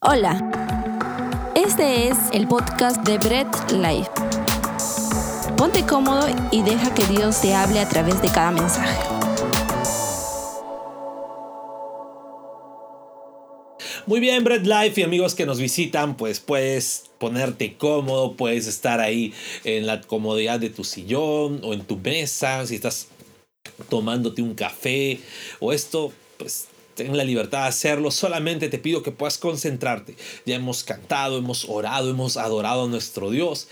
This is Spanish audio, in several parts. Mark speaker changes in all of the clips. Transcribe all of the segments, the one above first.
Speaker 1: Hola, este es el podcast de Bread Life. Ponte cómodo y deja que Dios te hable a través de cada mensaje.
Speaker 2: Muy bien, Bread Life y amigos que nos visitan, pues puedes ponerte cómodo, puedes estar ahí en la comodidad de tu sillón o en tu mesa, si estás tomándote un café o esto, pues ten la libertad de hacerlo, solamente te pido que puedas concentrarte. Ya hemos cantado, hemos orado, hemos adorado a nuestro Dios.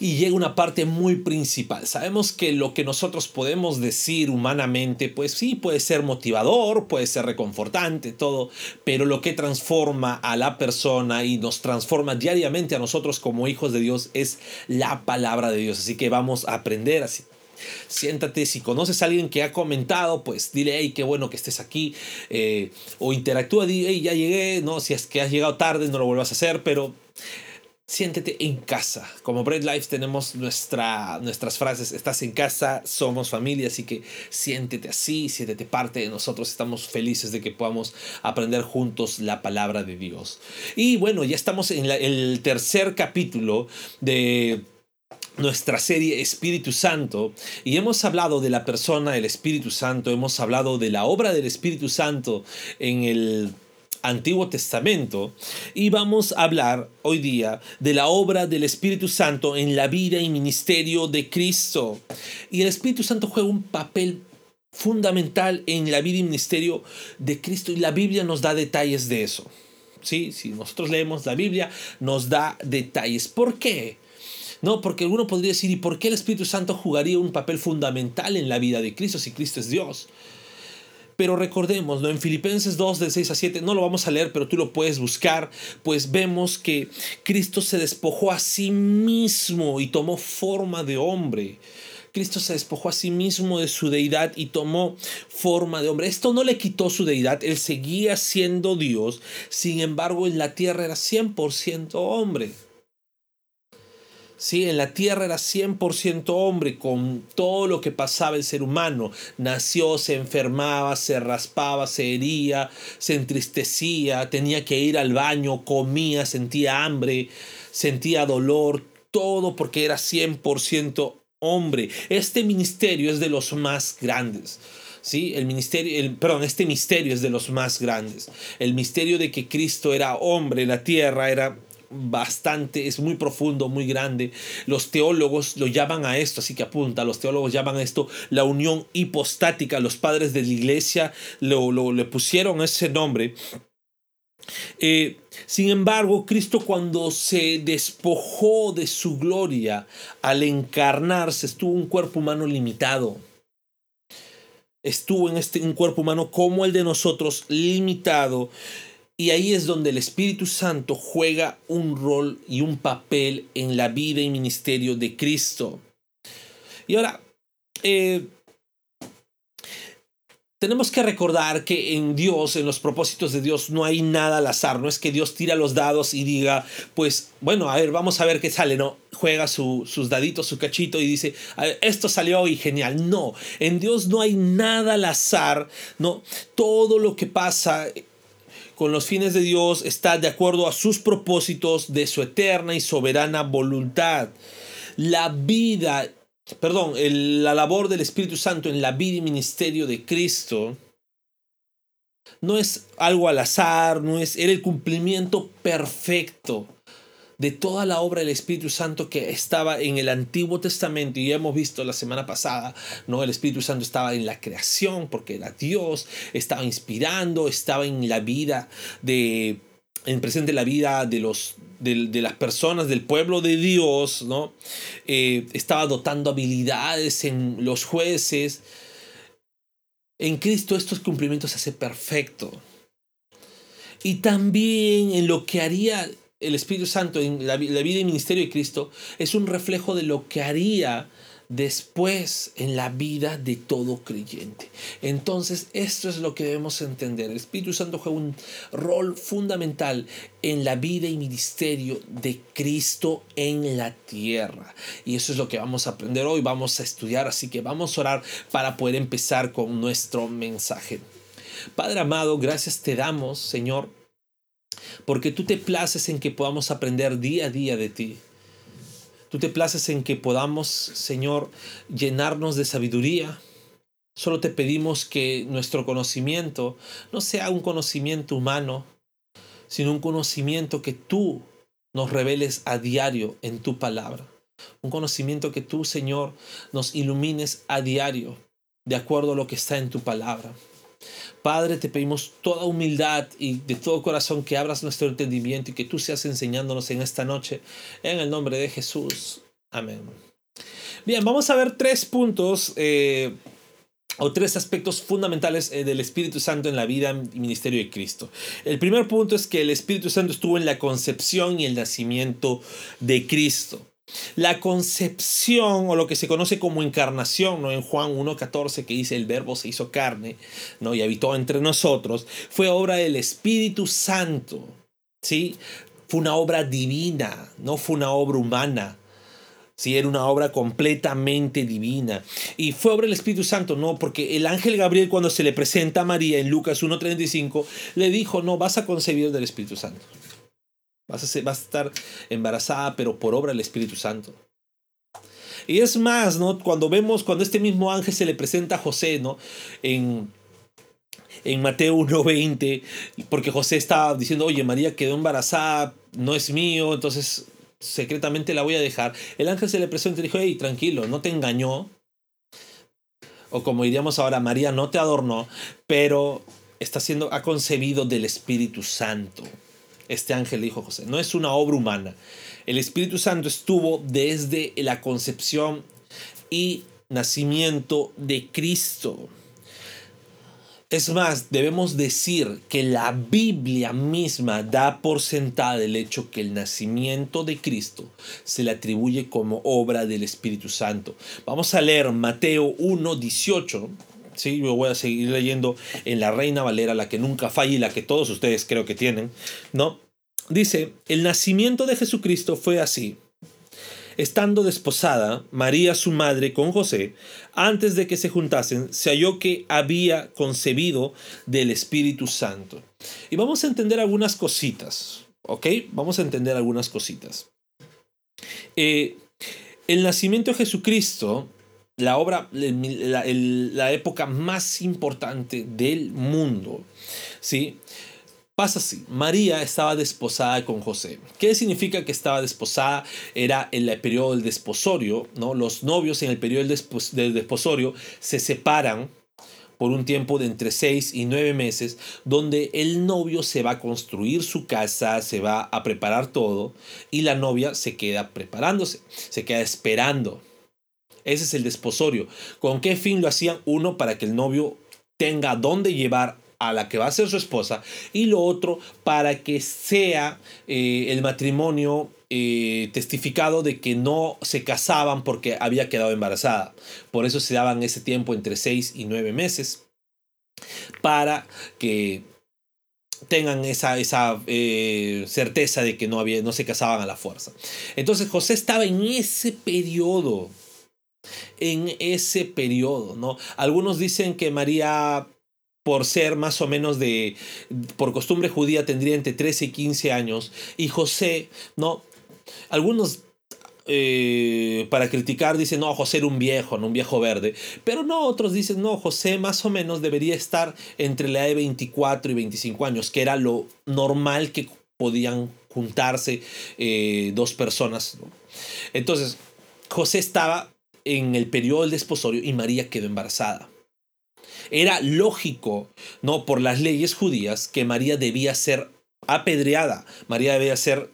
Speaker 2: Y llega una parte muy principal. Sabemos que lo que nosotros podemos decir humanamente, pues sí, puede ser motivador, puede ser reconfortante, todo, pero lo que transforma a la persona y nos transforma diariamente a nosotros como hijos de Dios es la palabra de Dios. Así que vamos a aprender así siéntate, si conoces a alguien que ha comentado, pues dile, hey, qué bueno que estés aquí, eh, o interactúa, di, hey, ya llegué, no, si es que has llegado tarde, no lo vuelvas a hacer, pero siéntete en casa. Como Bread Life tenemos nuestra, nuestras frases, estás en casa, somos familia, así que siéntete así, siéntete parte de nosotros, estamos felices de que podamos aprender juntos la palabra de Dios. Y bueno, ya estamos en el tercer capítulo de nuestra serie Espíritu Santo y hemos hablado de la persona del Espíritu Santo, hemos hablado de la obra del Espíritu Santo en el Antiguo Testamento y vamos a hablar hoy día de la obra del Espíritu Santo en la vida y ministerio de Cristo. Y el Espíritu Santo juega un papel fundamental en la vida y ministerio de Cristo y la Biblia nos da detalles de eso. ¿Sí? Si nosotros leemos la Biblia, nos da detalles. ¿Por qué? No, porque alguno podría decir, ¿y por qué el Espíritu Santo jugaría un papel fundamental en la vida de Cristo si Cristo es Dios? Pero recordemos, ¿no? en Filipenses 2, de 6 a 7, no lo vamos a leer, pero tú lo puedes buscar, pues vemos que Cristo se despojó a sí mismo y tomó forma de hombre. Cristo se despojó a sí mismo de su deidad y tomó forma de hombre. Esto no le quitó su deidad, él seguía siendo Dios, sin embargo en la tierra era 100% hombre. Sí, en la tierra era 100% hombre, con todo lo que pasaba el ser humano. Nació, se enfermaba, se raspaba, se hería, se entristecía, tenía que ir al baño, comía, sentía hambre, sentía dolor, todo porque era 100% hombre. Este ministerio es de los más grandes. ¿sí? El ministerio, el, perdón, este misterio es de los más grandes. El misterio de que Cristo era hombre la tierra era bastante, es muy profundo, muy grande. Los teólogos lo llaman a esto, así que apunta, los teólogos llaman a esto la unión hipostática. Los padres de la iglesia lo, lo le pusieron ese nombre. Eh, sin embargo, Cristo cuando se despojó de su gloria al encarnarse, estuvo un cuerpo humano limitado. Estuvo en este un cuerpo humano como el de nosotros, limitado. Y ahí es donde el Espíritu Santo juega un rol y un papel en la vida y ministerio de Cristo. Y ahora, eh, tenemos que recordar que en Dios, en los propósitos de Dios, no hay nada al azar. No es que Dios tira los dados y diga, pues, bueno, a ver, vamos a ver qué sale. No, juega sus daditos, su cachito y dice, esto salió y genial. No, en Dios no hay nada al azar. No, todo lo que pasa con los fines de Dios está de acuerdo a sus propósitos de su eterna y soberana voluntad. La vida, perdón, la labor del Espíritu Santo en la vida y ministerio de Cristo no es algo al azar, no es era el cumplimiento perfecto de toda la obra del Espíritu Santo que estaba en el Antiguo Testamento y hemos visto la semana pasada, ¿no? El Espíritu Santo estaba en la creación porque era Dios, estaba inspirando, estaba en la vida de en presente la vida de los de, las personas del pueblo de Dios, ¿no? Eh, estaba dotando habilidades en los jueces. En Cristo estos cumplimientos se hace perfecto. Y también en lo que haría el Espíritu Santo en la, vida y ministerio de Cristo es un reflejo de lo que haría después en la vida de todo creyente. Entonces, esto es lo que debemos entender. El Espíritu Santo juega un rol fundamental en la vida y ministerio de Cristo en la tierra. Y eso es lo que vamos a aprender hoy, vamos a estudiar, así que vamos a orar para poder empezar con nuestro mensaje. Padre amado, gracias te damos, Señor porque tú te places en que podamos aprender día a día de ti. Tú te places en que podamos, Señor, llenarnos de sabiduría. Solo te pedimos que nuestro conocimiento no sea un conocimiento humano, sino un conocimiento que tú nos reveles a diario en tu palabra. Un conocimiento que tú, Señor, nos ilumines a diario, de acuerdo a lo que está en tu palabra. Padre, te pedimos toda humildad y de todo corazón que abras nuestro entendimiento y que tú seas enseñándonos en esta noche. En el nombre de Jesús. Amén. Bien, vamos a ver tres puntos eh, o tres aspectos fundamentales eh, del Espíritu Santo en la vida y ministerio de Cristo. El primer punto es que el Espíritu Santo estuvo en la concepción y el nacimiento de Cristo. La concepción o lo que se conoce como encarnación, ¿no? en Juan 1.14 que dice el verbo se hizo carne ¿no? y habitó entre nosotros, fue obra del Espíritu Santo. ¿sí? Fue una obra divina, no fue una obra humana. Sí, era una obra completamente divina. Y fue obra del Espíritu Santo, no, porque el ángel Gabriel cuando se le presenta a María en Lucas 1.35, le dijo, no, vas a concebir del Espíritu Santo. Vas a, a estar embarazada, pero por obra del Espíritu Santo. Y es más, ¿no? Cuando vemos, cuando este mismo ángel se le presenta a José, ¿no? En, en Mateo 1.20, porque José estaba diciendo, oye, María quedó embarazada, no es mío, entonces secretamente la voy a dejar. El ángel se le presentó y dijo, hey, tranquilo, no te engañó. O como diríamos ahora, María no te adornó, pero está siendo, ha concebido del Espíritu Santo. Este ángel dijo José, no es una obra humana. El Espíritu Santo estuvo desde la concepción y nacimiento de Cristo. Es más, debemos decir que la Biblia misma da por sentada el hecho que el nacimiento de Cristo se le atribuye como obra del Espíritu Santo. Vamos a leer Mateo 1, 18. Sí, yo voy a seguir leyendo en la Reina Valera, la que nunca falla y la que todos ustedes creo que tienen, ¿no? Dice, el nacimiento de Jesucristo fue así. Estando desposada, María su madre con José, antes de que se juntasen, se halló que había concebido del Espíritu Santo. Y vamos a entender algunas cositas, ¿ok? Vamos a entender algunas cositas. Eh, el nacimiento de Jesucristo, la obra, la, época más importante del mundo, ¿sí? Pasa así, María estaba desposada con José. ¿Qué significa que estaba desposada? Era en el periodo del desposorio, ¿no? Los novios en el periodo del desposorio se separan por un tiempo de entre seis y nueve meses, donde el novio se va a construir su casa, se va a preparar todo, y la novia se queda preparándose, se queda esperando. Ese es el desposorio. ¿Con qué fin lo hacían? Uno, para que el novio tenga dónde llevar a la que va a ser su esposa y lo otro para que sea eh, el matrimonio eh, testificado de que no se casaban porque había quedado embarazada. Por eso se daban ese tiempo entre seis y nueve meses para que tengan esa, esa eh, certeza de que no, había, no se casaban a la fuerza. Entonces José estaba en ese periodo en ese periodo, ¿no? Algunos dicen que María por ser más o menos de, por costumbre judía, tendría entre 13 y 15 años. Y José, ¿no? Algunos eh, para criticar dicen, no, José era un viejo, no un viejo verde. Pero no, otros dicen, no, José más o menos debería estar entre la edad de 24 y 25 años, que era lo normal que podían juntarse eh, dos personas. Entonces, José estaba en el periodo del desposorio y María quedó embarazada. Era lógico, ¿no? Por las leyes judías, que María debía ser apedreada. María debía ser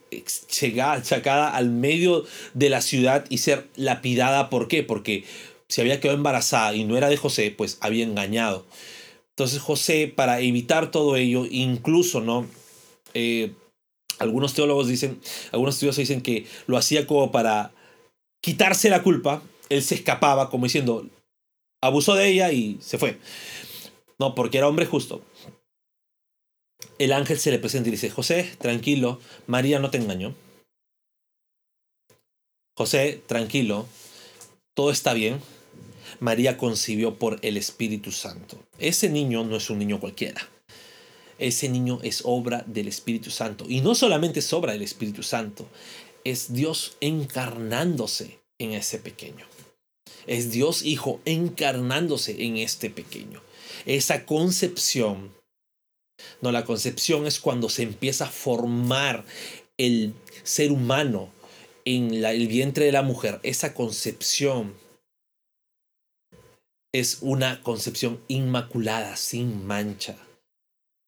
Speaker 2: sacada al medio de la ciudad y ser lapidada. ¿Por qué? Porque si había quedado embarazada y no era de José, pues había engañado. Entonces José, para evitar todo ello, incluso, ¿no? Eh, algunos teólogos dicen, algunos estudiosos dicen que lo hacía como para quitarse la culpa. Él se escapaba como diciendo, abusó de ella y se fue. No, porque era hombre justo. El ángel se le presenta y dice, José, tranquilo, María no te engañó. José, tranquilo, todo está bien. María concibió por el Espíritu Santo. Ese niño no es un niño cualquiera. ese niño es obra del Espíritu Santo. Y no solamente es obra del Espíritu Santo, es Dios encarnándose en ese pequeño. Es Dios Hijo encarnándose en este pequeño. Esa concepción, no, la concepción es cuando se empieza a formar el ser humano en el vientre de la mujer. Esa concepción es una concepción inmaculada, sin mancha.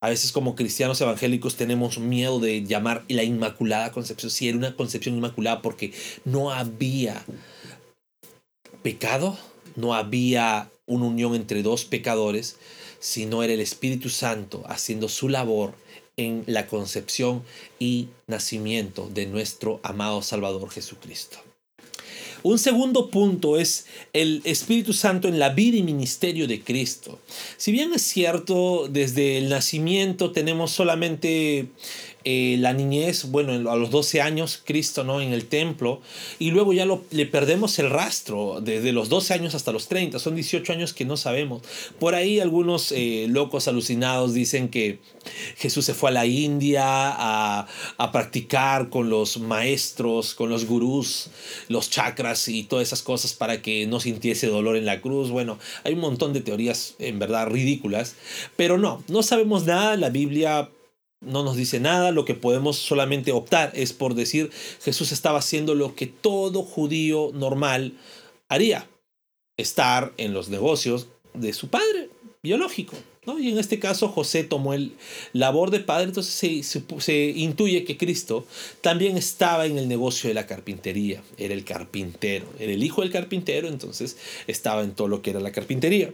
Speaker 2: A veces como cristianos evangélicos tenemos miedo de llamar la inmaculada concepción. Si era una concepción inmaculada porque no había pecado, no había una unión entre dos pecadores, sino era el Espíritu Santo haciendo su labor en la concepción y nacimiento de nuestro amado Salvador Jesucristo. Un segundo punto es el Espíritu Santo en la vida y ministerio de Cristo. Si bien es cierto, desde el nacimiento tenemos solamente eh, la niñez, bueno, a los 12 años, Cristo, ¿no? En el templo, y luego ya lo, le perdemos el rastro, desde los 12 años hasta los 30, son 18 años que no sabemos. Por ahí algunos eh, locos alucinados dicen que Jesús se fue a la India a, a practicar con los maestros, con los gurús, los chakras y todas esas cosas para que no sintiese dolor en la cruz. Bueno, hay un montón de teorías en verdad ridículas, pero no, no sabemos nada, la Biblia no nos dice nada, lo que podemos solamente optar es por decir Jesús estaba haciendo lo que todo judío normal haría, estar en los negocios de su padre biológico. ¿no? Y en este caso José tomó el labor de padre, entonces se, se, intuye que Cristo también estaba en el negocio de la carpintería, era el carpintero, era el hijo del carpintero, entonces estaba en todo lo que era la carpintería.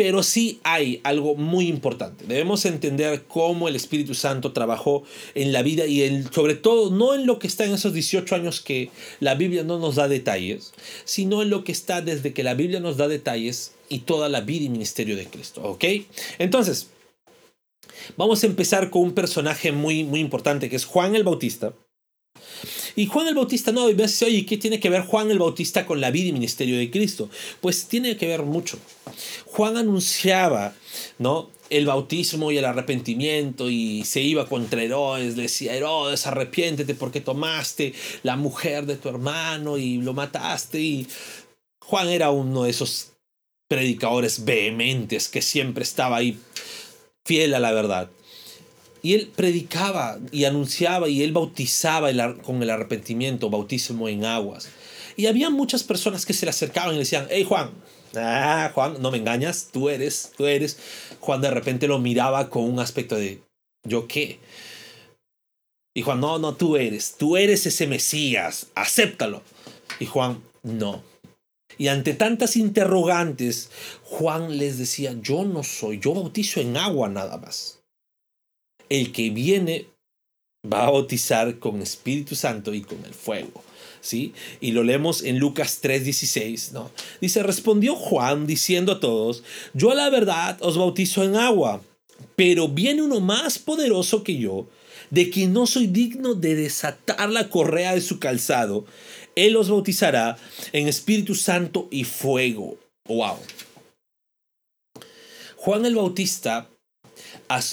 Speaker 2: Pero sí hay algo muy importante. Debemos entender cómo el Espíritu Santo trabajó en la vida y sobre todo no en lo que está en esos 18 años que la Biblia no nos da detalles, sino en lo que está desde que la Biblia nos da detalles y toda la vida y ministerio de Cristo. ¿Ok? Entonces, vamos a empezar con un personaje muy, muy importante que es Juan el Bautista. Y Juan el Bautista no, y me dice, oye, ¿qué tiene que ver Juan el Bautista con la vida y ministerio de Cristo? Pues tiene que ver mucho. Juan anunciaba, ¿no? el bautismo y el arrepentimiento y se iba contra Herodes, le decía, Herodes, arrepiéntete porque tomaste la mujer de tu hermano y lo mataste. Y Juan era uno de esos predicadores vehementes que siempre estaba ahí fiel a la verdad. Y él predicaba y anunciaba y él bautizaba con el arrepentimiento, bautismo en aguas. Y había muchas personas que se le acercaban y le decían, hey Juan, ah, Juan, no me engañas, tú eres, tú eres. Juan de repente lo miraba con un aspecto de, ¿yo qué? Y Juan, no, no, tú eres, tú eres ese Mesías, acéptalo. Y Juan, no. Y ante tantas interrogantes, Juan les decía, yo no soy, yo bautizo en agua nada más el que viene va a bautizar con Espíritu Santo y con el fuego. ¿Sí? Y lo leemos en Lucas 3:16, ¿no? Dice, respondió Juan diciendo a todos, yo a la verdad os bautizo en agua, pero viene uno más poderoso que yo, de quien no soy digno de desatar la correa de su calzado. Él os bautizará en Espíritu Santo y fuego. ¡Wow! Juan el Bautista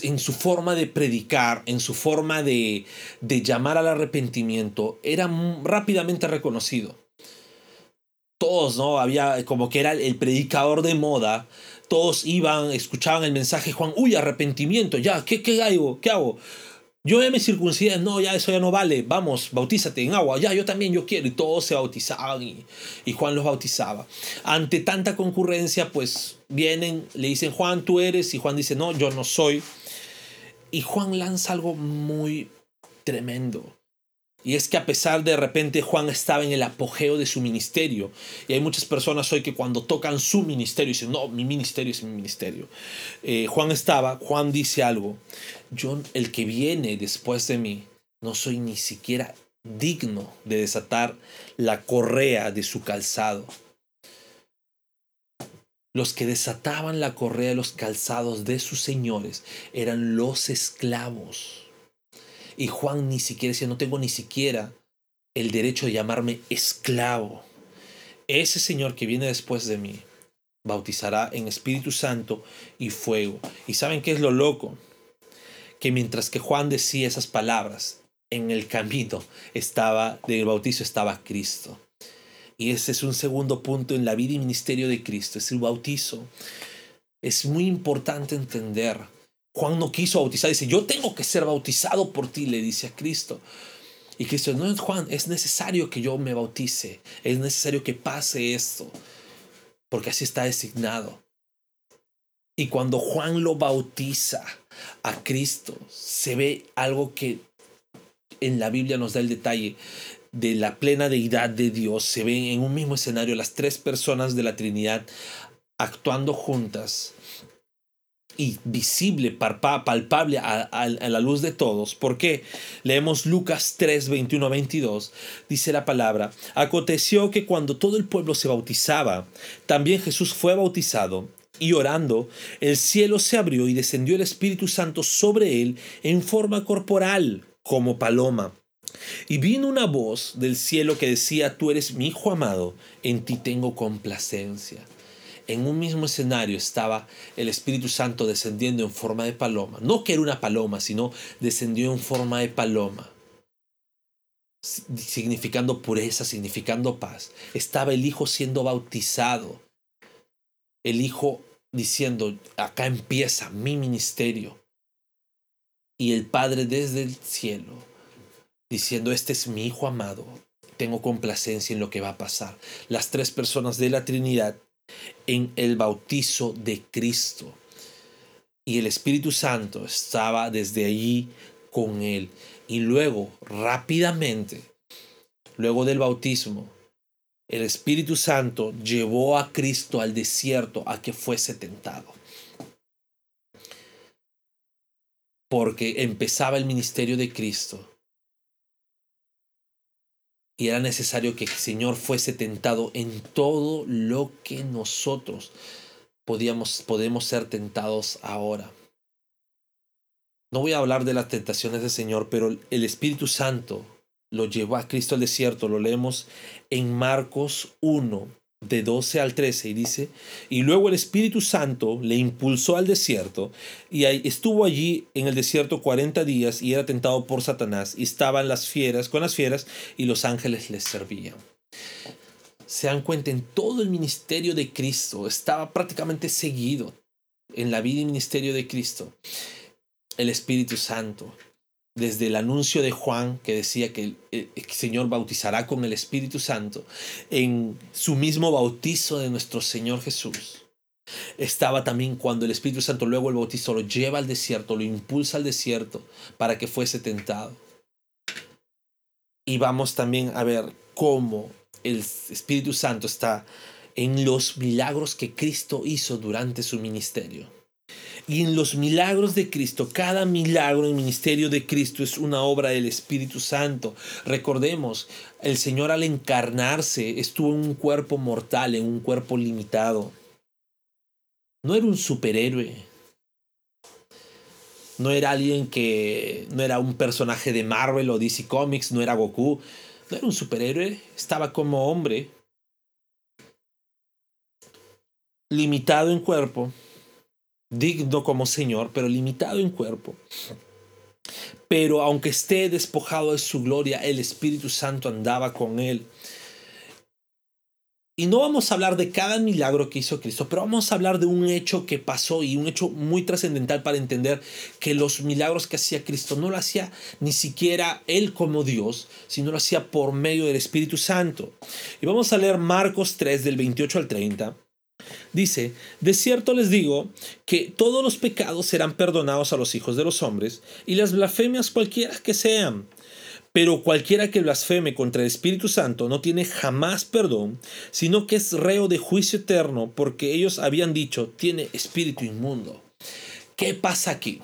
Speaker 2: en su forma de predicar, en su forma de, de llamar al arrepentimiento, era rápidamente reconocido. Todos, ¿no? Había como que era el predicador de moda. Todos iban, escuchaban el mensaje, Juan, uy, arrepentimiento, ya, ¿qué, qué hago? ¿Qué hago? Yo ya me circuncidé, no, ya eso ya no vale, vamos, bautízate en agua, ya, yo también, yo quiero. Y todos se bautizaban y, y Juan los bautizaba. Ante tanta concurrencia, pues vienen, le dicen, Juan, tú eres, y Juan dice, no, yo no soy. Y Juan lanza algo muy tremendo. Y es que a pesar de repente Juan estaba en el apogeo de su ministerio, y hay muchas personas hoy que cuando tocan su ministerio dicen, no, mi ministerio es mi ministerio. Eh, Juan estaba, Juan dice algo, yo, el que viene después de mí, no soy ni siquiera digno de desatar la correa de su calzado. Los que desataban la correa de los calzados de sus señores eran los esclavos. Y Juan ni siquiera decía, no tengo ni siquiera el derecho de llamarme esclavo. Ese Señor que viene después de mí bautizará en Espíritu Santo y fuego. ¿Y saben qué es lo loco? Que mientras que Juan decía esas palabras, en el camino estaba del bautizo estaba Cristo. Y ese es un segundo punto en la vida y ministerio de Cristo, es el bautizo. Es muy importante entender. Juan no quiso bautizar, dice, yo tengo que ser bautizado por ti, le dice a Cristo. Y Cristo, no, Juan, es necesario que yo me bautice, es necesario que pase esto, porque así está designado. Y cuando Juan lo bautiza a Cristo, se ve algo que en la Biblia nos da el detalle de la plena deidad de Dios. Se ven en un mismo escenario las tres personas de la Trinidad actuando juntas y visible, palpable a, la luz de todos. porque Leemos Lucas 3, 21 22. Dice la palabra, aconteció que cuando todo el pueblo se bautizaba, también Jesús fue bautizado. Y orando, el cielo se abrió y descendió el Espíritu Santo sobre él en forma corporal, como paloma. Y vino una voz del cielo que decía, tú eres mi hijo amado, en ti tengo complacencia en un mismo escenario estaba el Espíritu Santo descendiendo en forma de paloma. No que era una paloma, sino descendió en forma de paloma. Significando pureza, significando paz. Estaba el Hijo siendo bautizado. El Hijo diciendo, acá empieza mi ministerio. Y el Padre desde el cielo diciendo, este es mi Hijo amado. Tengo complacencia en lo que va a pasar. Las tres personas de la Trinidad en el bautizo de Cristo. Y el Espíritu Santo estaba desde allí con él. Y luego, rápidamente, luego del bautismo, el Espíritu Santo llevó a Cristo al desierto a que fuese tentado. Porque empezaba el ministerio de Cristo y era necesario que el Señor fuese tentado en todo lo que nosotros podíamos, podemos ser tentados ahora. No voy a hablar de las tentaciones del Señor, pero el Espíritu Santo lo llevó a Cristo al desierto. Lo leemos en Marcos 1, de 12 al 13 y dice, y luego el Espíritu Santo le impulsó al desierto y estuvo allí en el desierto 40 días y era tentado por Satanás y estaban las fieras con las fieras y los ángeles les servían. Se dan cuenta, en todo el ministerio de Cristo estaba prácticamente seguido en la vida y ministerio de Cristo el Espíritu Santo desde el anuncio de Juan que decía que el, Señor bautizará con el Espíritu Santo, en su mismo bautizo de nuestro Señor Jesús. Estaba también cuando el Espíritu Santo luego el bautizo lo lleva al desierto, lo impulsa al desierto para que fuese tentado. Y vamos también a ver cómo el Espíritu Santo está en los milagros que Cristo hizo durante su ministerio. Y en los milagros de Cristo, cada milagro en el ministerio de Cristo es una obra del Espíritu Santo. Recordemos, el Señor al encarnarse estuvo en un cuerpo mortal, en un cuerpo limitado. No era un superhéroe. No era alguien que no era un personaje de Marvel o DC Comics, no era Goku. No era un superhéroe, estaba como hombre. Limitado en cuerpo digno como Señor, pero limitado en cuerpo. Pero aunque esté despojado de su gloria, el Espíritu Santo andaba con él. Y no vamos a hablar de cada milagro que hizo Cristo, pero vamos a hablar de un hecho que pasó y un hecho muy trascendental para entender que los milagros que hacía Cristo no lo hacía ni siquiera Él como Dios, sino lo hacía por medio del Espíritu Santo. Y vamos a leer Marcos 3 del 28 al 30. Dice, de cierto les digo que todos los pecados serán perdonados a los hijos de los hombres y las blasfemias cualquiera que sean. Pero cualquiera que blasfeme contra el Espíritu Santo no tiene jamás perdón, sino que es reo de juicio eterno, porque ellos habían dicho, tiene espíritu inmundo. ¿Qué pasa aquí?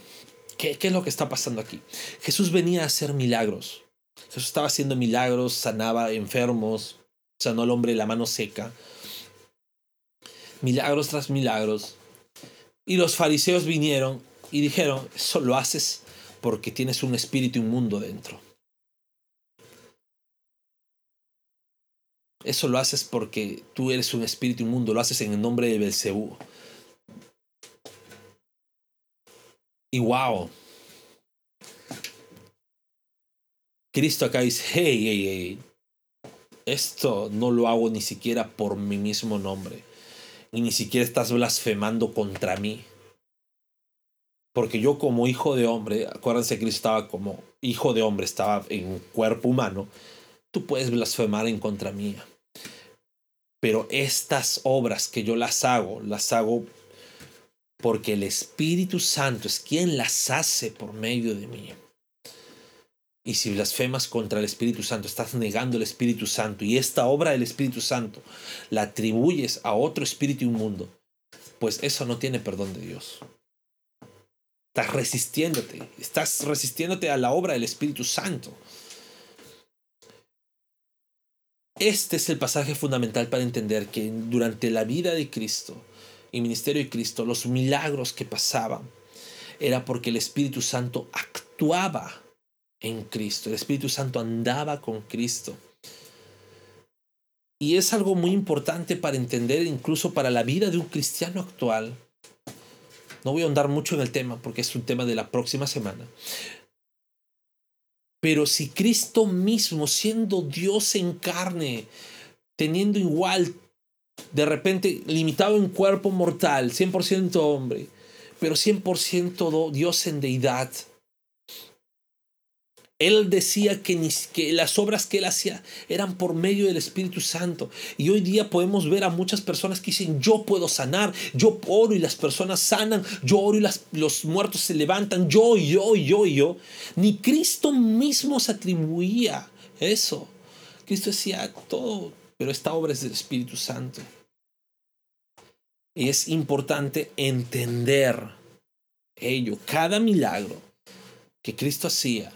Speaker 2: ¿Qué, qué es lo que está pasando aquí? Jesús venía a hacer milagros. Jesús estaba haciendo milagros, sanaba enfermos, sanó al hombre la mano seca, milagros tras milagros. Y los fariseos vinieron y dijeron, eso lo haces porque tienes un espíritu inmundo dentro. Eso lo haces porque tú eres un espíritu inmundo, lo haces en el nombre de Belcebú. Y wow, Cristo acá dice, hey, hey, hey, esto no lo hago ni siquiera por mi mismo nombre. Y ni siquiera estás blasfemando contra mí. Porque yo como hijo de hombre, acuérdense que Cristo estaba como hijo de hombre, estaba en cuerpo humano, tú puedes blasfemar en contra mía. Pero estas obras que yo las hago, las hago porque el Espíritu Santo es quien las hace por medio de mí. Y si blasfemas contra el Espíritu Santo, estás negando el Espíritu Santo y esta obra del Espíritu Santo la atribuyes a otro espíritu inmundo, pues eso no tiene perdón de Dios. Estás resistiéndote, estás resistiéndote a la obra del Espíritu Santo. Este es el pasaje fundamental para entender que durante la vida de Cristo y ministerio de Cristo, los milagros que pasaban era porque el Espíritu Santo actuaba en Cristo. El Espíritu Santo andaba con Cristo. Y es algo muy importante para entender incluso para la vida de un cristiano actual. No voy a ahondar mucho en el tema porque es un tema de la próxima semana. Pero si Cristo mismo, siendo Dios en carne, teniendo igual, de repente limitado en cuerpo mortal, 100% hombre, pero 100% Dios en deidad, él decía que, las obras que él hacía eran por medio del Espíritu Santo. Y hoy día podemos ver a muchas personas que dicen, yo puedo sanar, yo oro y las personas sanan, yo oro y los muertos se levantan, yo, yo, yo, yo. Ni Cristo mismo se atribuía eso. Cristo decía todo, pero esta obra es del Espíritu Santo. Y es importante entender ello. Cada milagro que Cristo hacía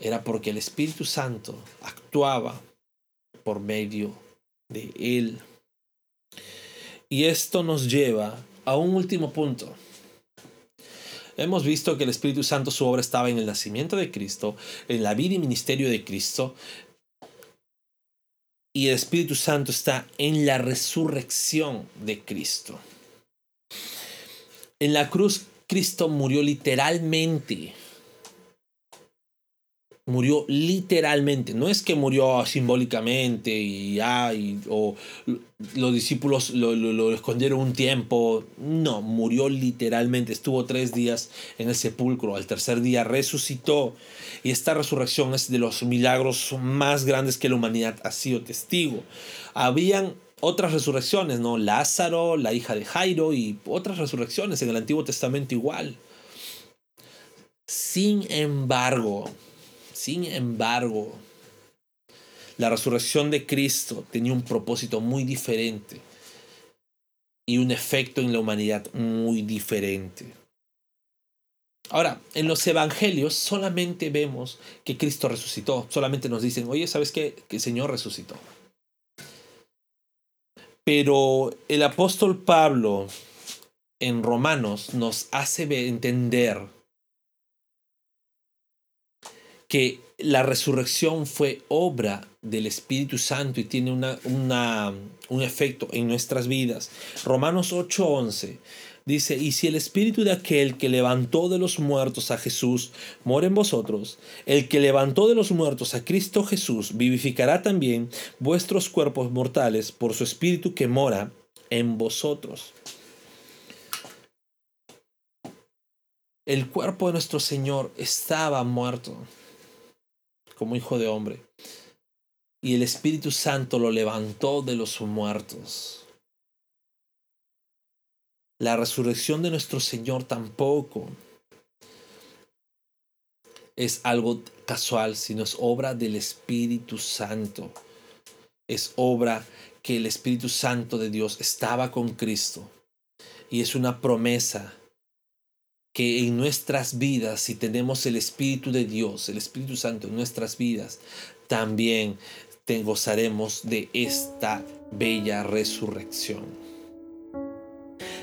Speaker 2: era porque el Espíritu Santo actuaba por medio de él. Y esto nos lleva a un último punto. Hemos visto que el Espíritu Santo, su obra estaba en el nacimiento de Cristo, en la vida y ministerio de Cristo, y el Espíritu Santo está en la resurrección de Cristo. En la cruz, Cristo murió literalmente murió literalmente. No es que murió simbólicamente y ya, o los discípulos lo, escondieron un tiempo. No, murió literalmente. Estuvo tres días en el sepulcro. Al tercer día resucitó. Y esta resurrección es de los milagros más grandes que la humanidad ha sido testigo. Habían otras resurrecciones, ¿no? Lázaro, la hija de Jairo y otras resurrecciones en el Antiguo Testamento igual. Sin embargo, sin embargo, la resurrección de Cristo tenía un propósito muy diferente y un efecto en la humanidad muy diferente. Ahora, en los evangelios solamente vemos que Cristo resucitó, solamente nos dicen, oye, ¿sabes qué? Que el Señor resucitó. Pero el apóstol Pablo en Romanos nos hace entender que la resurrección fue obra del Espíritu Santo y tiene una, una, un efecto en nuestras vidas. Romanos 8:11 dice, y si el Espíritu de aquel que levantó de los muertos a Jesús mora en vosotros, el que levantó de los muertos a Cristo Jesús vivificará también vuestros cuerpos mortales por su Espíritu que mora en vosotros. El cuerpo de nuestro Señor estaba muerto como hijo de hombre. Y el Espíritu Santo lo levantó de los muertos. La resurrección de nuestro Señor tampoco es algo casual, sino es obra del Espíritu Santo. Es obra que el Espíritu Santo de Dios estaba con Cristo. Y es una promesa que en nuestras vidas, si tenemos el Espíritu de Dios, el Espíritu Santo en nuestras vidas, también te gozaremos de esta bella resurrección.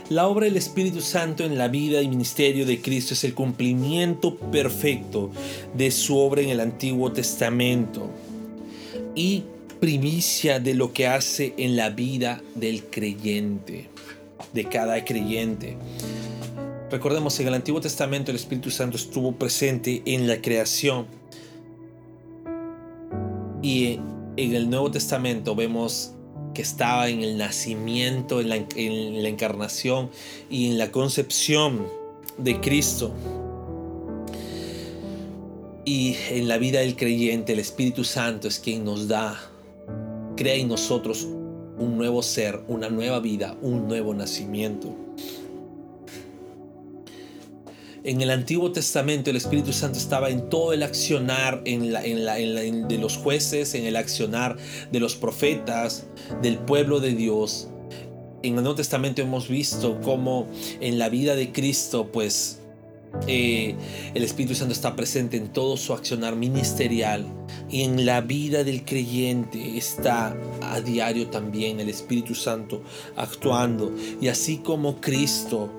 Speaker 2: La obra del Espíritu Santo en la vida y ministerio de Cristo es el cumplimiento perfecto de su obra en el Antiguo Testamento y primicia de lo que hace en la vida del creyente, de cada creyente. Recordemos, en el Antiguo Testamento el Espíritu Santo estuvo presente en la creación. Y en el Nuevo Testamento vemos que estaba en el nacimiento, en la, en la encarnación y en la concepción de Cristo. Y en la vida del creyente, el Espíritu Santo es quien nos da, crea en nosotros un nuevo ser, una nueva vida, un nuevo nacimiento. En el Antiguo Testamento el Espíritu Santo estaba en todo el accionar en la, en de los jueces, en el accionar de los profetas, del pueblo de Dios. En el Nuevo Testamento hemos visto cómo en la vida de Cristo, pues eh, el Espíritu Santo está presente en todo su accionar ministerial y en la vida del creyente está a diario también el Espíritu Santo actuando. Y así como Cristo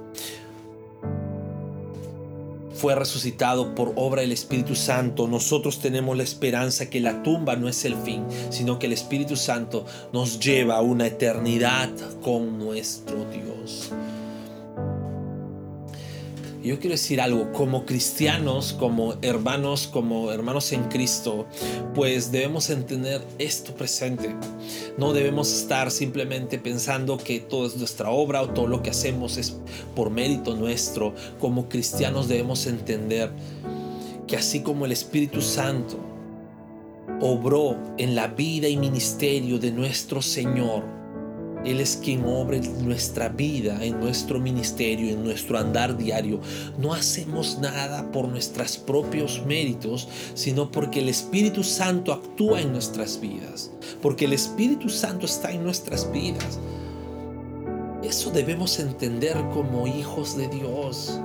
Speaker 2: fue resucitado por obra del Espíritu Santo, nosotros tenemos la esperanza que la tumba no es el fin, sino que el Espíritu Santo nos lleva a una eternidad con nuestro Dios yo quiero decir algo, como cristianos, como hermanos, como hermanos en Cristo, pues debemos entender esto presente. No debemos estar simplemente pensando que todo es nuestra obra o todo lo que hacemos es por mérito nuestro. Como cristianos debemos entender que así como el Espíritu Santo obró en la vida y ministerio de nuestro Señor, él es quien obra en nuestra vida, en nuestro ministerio, en nuestro andar diario. No hacemos nada por nuestros propios méritos, sino porque el Espíritu Santo actúa en nuestras vidas. Porque el Espíritu Santo está en nuestras vidas. Eso debemos entender como hijos de Dios.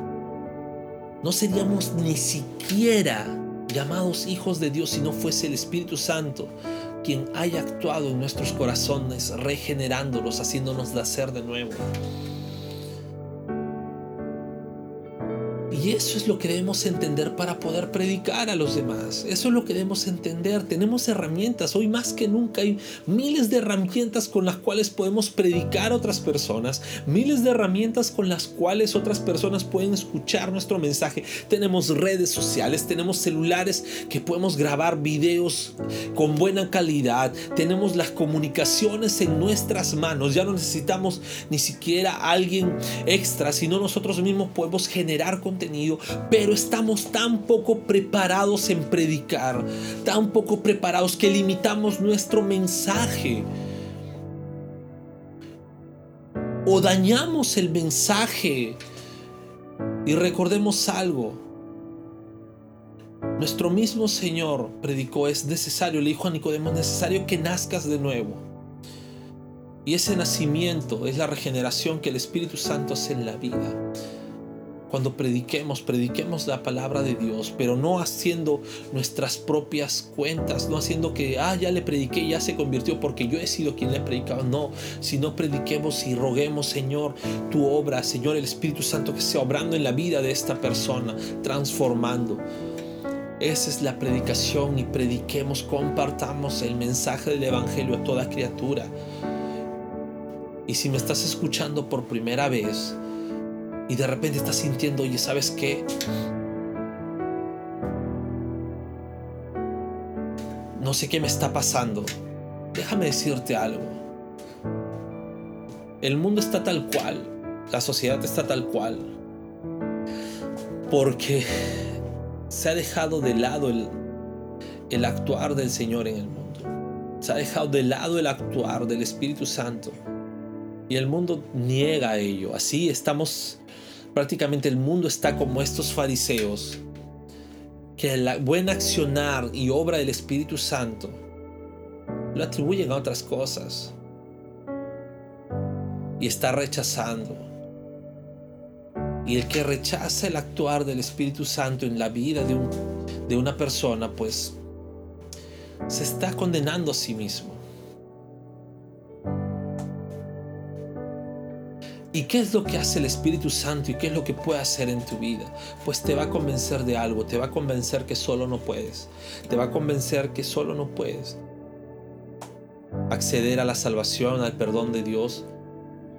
Speaker 2: No seríamos ni siquiera llamados hijos de Dios si no fuese el Espíritu Santo quien haya actuado en nuestros corazones, regenerándolos, haciéndonos nacer de nuevo. Y eso es lo que debemos entender para poder predicar a los demás. Eso es lo que debemos entender. Tenemos herramientas. Hoy más que nunca hay miles de herramientas con las cuales podemos predicar a otras personas. Miles de herramientas con las cuales otras personas pueden escuchar nuestro mensaje. Tenemos redes sociales, tenemos celulares que podemos grabar videos con buena calidad. Tenemos las comunicaciones en nuestras manos. Ya no necesitamos ni siquiera alguien extra, sino nosotros mismos podemos generar contenido pero estamos tan poco preparados en predicar, tan poco preparados que limitamos nuestro mensaje. O dañamos el mensaje. Y recordemos algo. Nuestro mismo Señor predicó, es necesario, le dijo a Nicodemo, es necesario que nazcas de nuevo. Y ese nacimiento es la regeneración que el Espíritu Santo hace en la vida cuando prediquemos, prediquemos la palabra de Dios, pero no haciendo nuestras propias cuentas, no haciendo que, ah, ya le prediqué, ya se convirtió porque yo he sido quien le ha predicado, no, sino prediquemos y roguemos, Señor, tu obra, Señor, el Espíritu Santo que sea obrando en la vida de esta persona, transformando. Esa es la predicación y prediquemos, compartamos el mensaje del Evangelio a toda criatura. Y si me estás escuchando por primera vez, y de repente estás sintiendo, oye, ¿sabes qué? No sé qué me está pasando. Déjame decirte algo. El mundo está tal cual, la sociedad está tal cual, porque se ha dejado de lado el, el actuar del Señor en el mundo. Se ha dejado de lado el actuar del Espíritu Santo. Y el mundo niega ello. Así estamos prácticamente el mundo está como estos fariseos, que el buen accionar y obra del Espíritu Santo lo atribuyen a otras cosas y está rechazando. Y el que rechaza el actuar del Espíritu Santo en la vida de, un, de una persona, pues se está condenando a sí mismo. ¿Y qué es lo que hace el Espíritu Santo y qué es lo que puede hacer en tu vida? Pues te va a convencer de algo, te va a convencer que solo no puedes, te va a convencer que solo no puedes acceder a la salvación, al perdón de Dios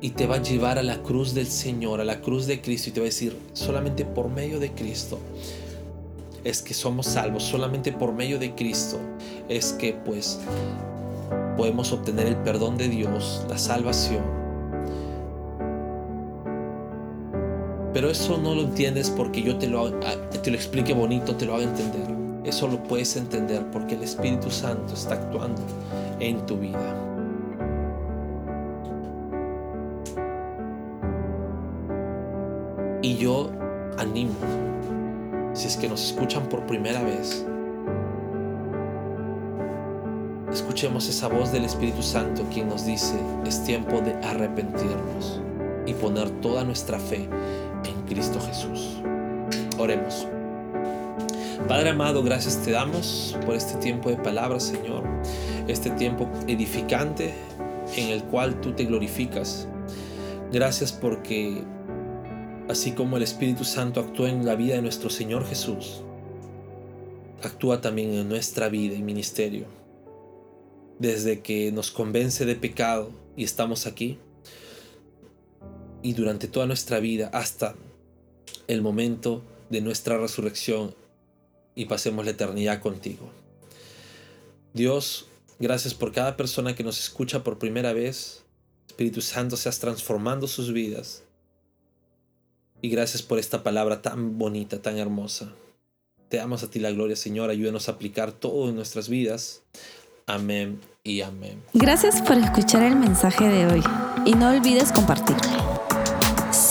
Speaker 2: y te va a llevar a la cruz del Señor, a la cruz de Cristo y te va a decir, solamente por medio de Cristo es que somos salvos solamente por medio de Cristo. Es que pues podemos obtener el perdón de Dios, la salvación. Pero eso no lo entiendes porque yo te lo, te lo explique bonito, te lo haga entender. Eso lo puedes entender porque el Espíritu Santo está actuando en tu vida. Y yo animo, si es que nos escuchan por primera vez, escuchemos esa voz del Espíritu Santo quien nos dice, es tiempo de arrepentirnos y poner toda nuestra fe en Cristo Jesús. Oremos. Padre amado, gracias te damos por este tiempo de palabras, Señor, este tiempo edificante en el cual tú te glorificas. Gracias porque así como el Espíritu Santo actúa en la vida de nuestro Señor Jesús, actúa también en nuestra vida y ministerio. Desde que nos convence de pecado y estamos aquí, y durante toda nuestra vida hasta el momento de nuestra resurrección y pasemos la eternidad contigo. Dios, gracias por cada persona que nos escucha por primera vez. Espíritu Santo, seas transformando sus vidas y gracias por esta palabra tan bonita, tan hermosa. Te damos a ti la gloria, Señor. Ayúdanos a aplicar todo en nuestras vidas. Amén y amén.
Speaker 1: Gracias por escuchar el mensaje de hoy y no olvides compartirlo.